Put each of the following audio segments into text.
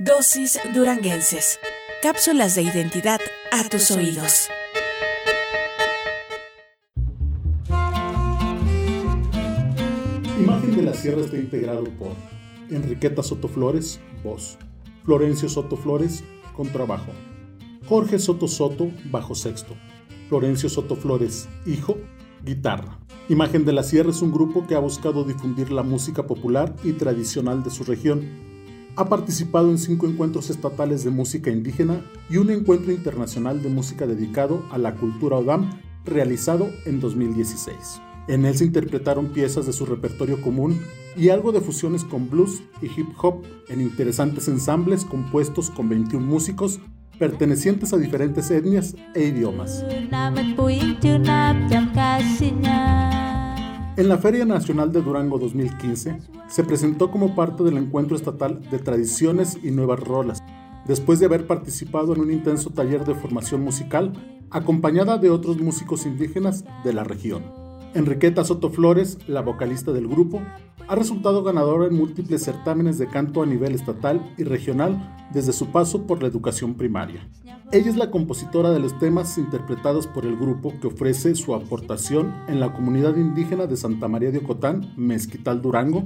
Dosis Duranguenses. Cápsulas de identidad a tus oídos. Imagen de la Sierra está integrado por Enriqueta Soto Flores, voz. Florencio Soto Flores, contrabajo. Jorge Soto Soto, bajo sexto. Florencio Soto Flores, hijo, guitarra. Imagen de la Sierra es un grupo que ha buscado difundir la música popular y tradicional de su región ha participado en cinco encuentros estatales de música indígena y un encuentro internacional de música dedicado a la cultura Odam realizado en 2016. En él se interpretaron piezas de su repertorio común y algo de fusiones con blues y hip hop en interesantes ensambles compuestos con 21 músicos pertenecientes a diferentes etnias e idiomas. En la Feria Nacional de Durango 2015 se presentó como parte del encuentro estatal de tradiciones y nuevas rolas, después de haber participado en un intenso taller de formación musical acompañada de otros músicos indígenas de la región. Enriqueta Soto Flores, la vocalista del grupo, ha resultado ganadora en múltiples certámenes de canto a nivel estatal y regional desde su paso por la educación primaria. Ella es la compositora de los temas interpretados por el grupo que ofrece su aportación en la comunidad indígena de Santa María de Ocotán, Mezquital Durango,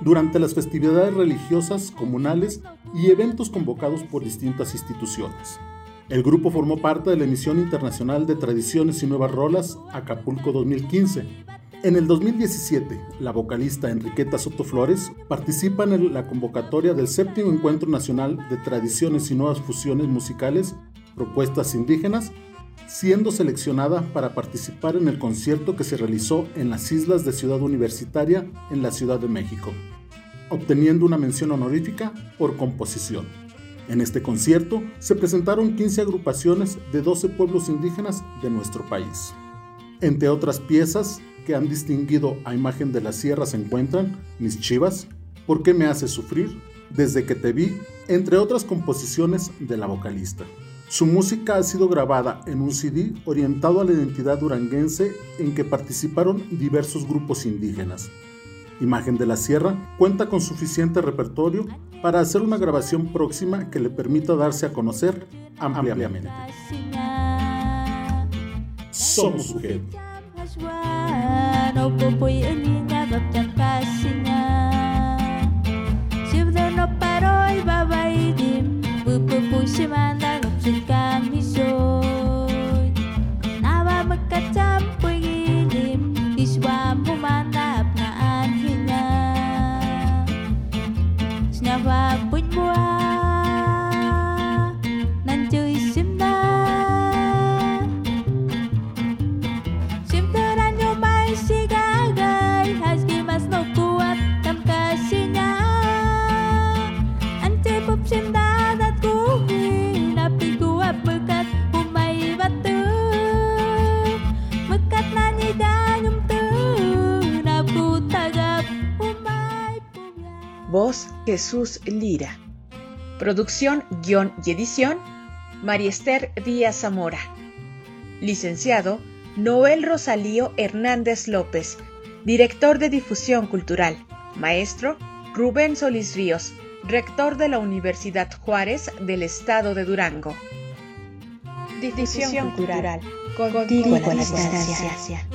durante las festividades religiosas, comunales y eventos convocados por distintas instituciones. El grupo formó parte de la emisión internacional de Tradiciones y Nuevas Rolas Acapulco 2015. En el 2017, la vocalista Enriqueta Soto Flores participa en la convocatoria del séptimo Encuentro Nacional de Tradiciones y Nuevas Fusiones Musicales Propuestas Indígenas, siendo seleccionada para participar en el concierto que se realizó en las islas de Ciudad Universitaria en la Ciudad de México, obteniendo una mención honorífica por composición. En este concierto se presentaron 15 agrupaciones de 12 pueblos indígenas de nuestro país. Entre otras piezas que han distinguido a imagen de la sierra se encuentran Mis Chivas, ¿Por qué me hace sufrir? Desde que te vi, entre otras composiciones de la vocalista. Su música ha sido grabada en un CD orientado a la identidad duranguense en que participaron diversos grupos indígenas. Imagen de la Sierra cuenta con suficiente repertorio para hacer una grabación próxima que le permita darse a conocer ampliamente. Somos no pupui unia ngap jam kasing Voz Jesús Lira. Producción, guion y edición Mariester Díaz Zamora. Licenciado Noel Rosalío Hernández López. Director de Difusión Cultural. Maestro Rubén Solís Ríos. Rector de la Universidad Juárez del Estado de Durango. Difusión, cultural. Contigo, a la distancia.